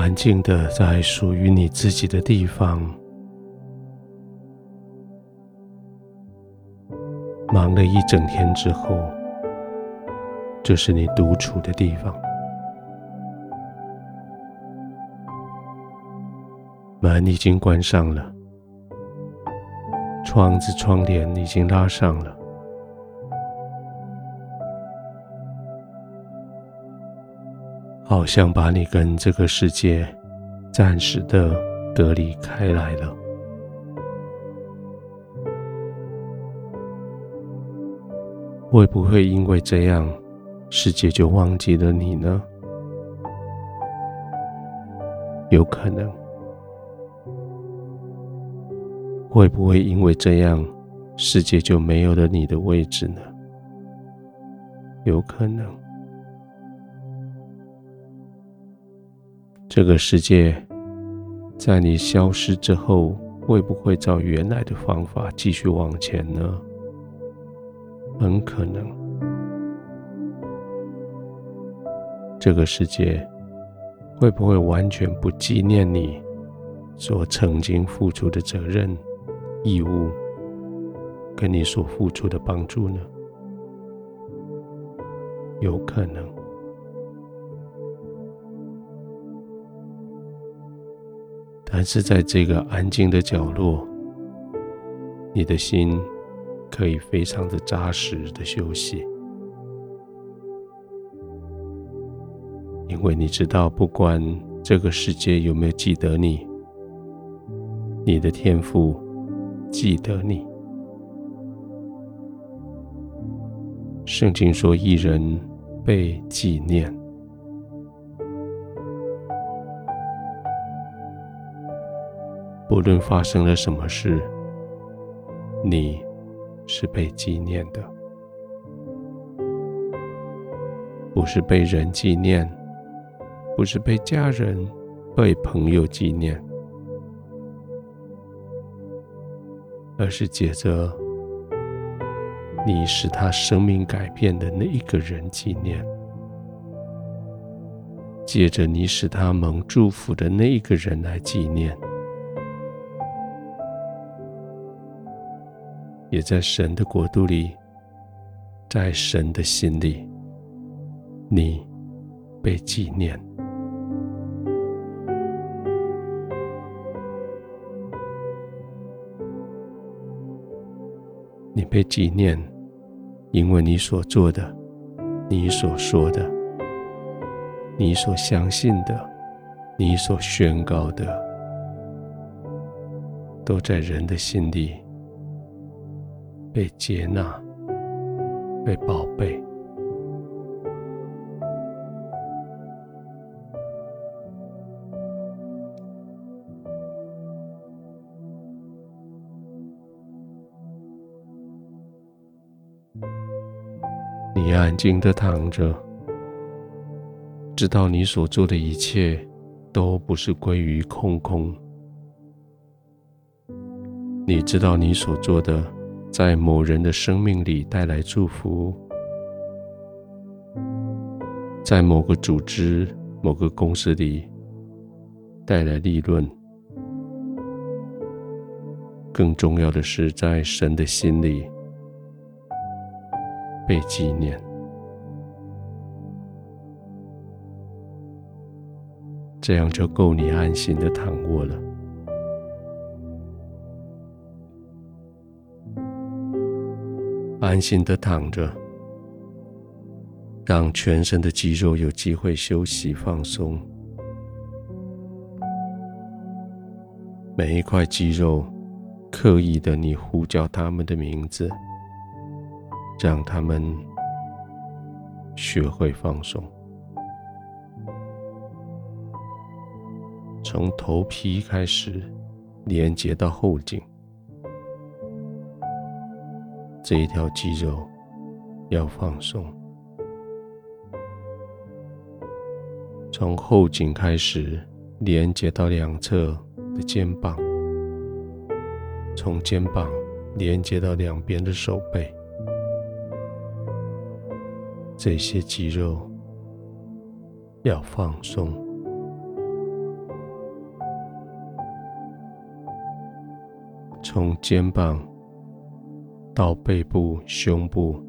安静的在属于你自己的地方，忙了一整天之后，这是你独处的地方。门已经关上了，窗子、窗帘已经拉上了。好像把你跟这个世界暂时的隔离开来了。会不会因为这样，世界就忘记了你呢？有可能。会不会因为这样，世界就没有了你的位置呢？有可能。这个世界在你消失之后，会不会照原来的方法继续往前呢？很可能。这个世界会不会完全不纪念你所曾经付出的责任、义务，跟你所付出的帮助呢？有可能。但是在这个安静的角落，你的心可以非常的扎实的休息，因为你知道，不管这个世界有没有记得你，你的天赋记得你。圣经说，一人被纪念。无论发生了什么事，你是被纪念的，不是被人纪念，不是被家人、被朋友纪念，而是借着你使他生命改变的那一个人纪念，借着你使他蒙祝福的那一个人来纪念。也在神的国度里，在神的心里，你被纪念。你被纪念，因为你所做的、你所说的、你所相信的、你所宣告的，都在人的心里。被接纳，被宝贝。你安静的躺着，知道你所做的一切都不是归于空空。你知道你所做的。在某人的生命里带来祝福，在某个组织、某个公司里带来利润。更重要的是，在神的心里被纪念，这样就够你安心的躺卧了。安心的躺着，让全身的肌肉有机会休息放松。每一块肌肉，刻意的你呼叫他们的名字，让他们学会放松。从头皮开始，连接到后颈。这一条肌肉要放松。从后颈开始连接到两侧的肩膀从肩膀连接到两边的手背。这些肌肉要放松。从肩膀到背部、胸部、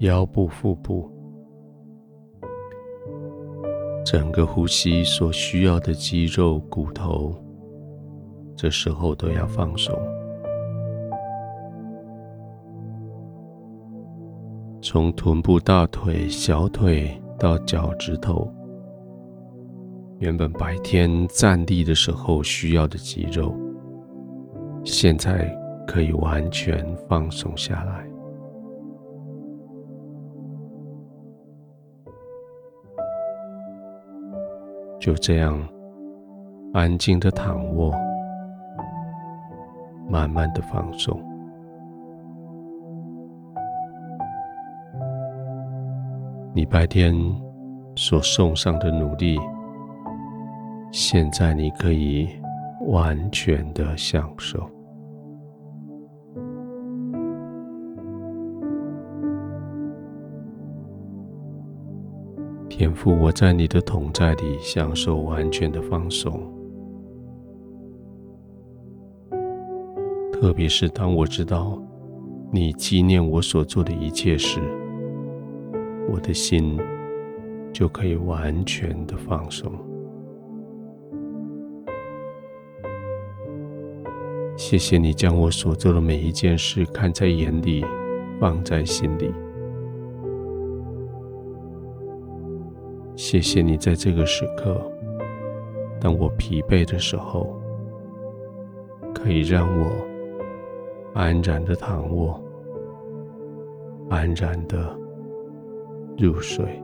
腰部、腹部，整个呼吸所需要的肌肉、骨头，这时候都要放松。从臀部、大腿、小腿到脚趾头。原本白天站立的时候需要的肌肉，现在可以完全放松下来。就这样，安静的躺卧，慢慢的放松。你白天所送上的努力。现在你可以完全的享受。天父，我在你的同在里享受完全的放松。特别是当我知道你纪念我所做的一切时，我的心就可以完全的放松。谢谢你将我所做的每一件事看在眼里，放在心里。谢谢你在这个时刻，当我疲惫的时候，可以让我安然的躺卧，安然的入睡。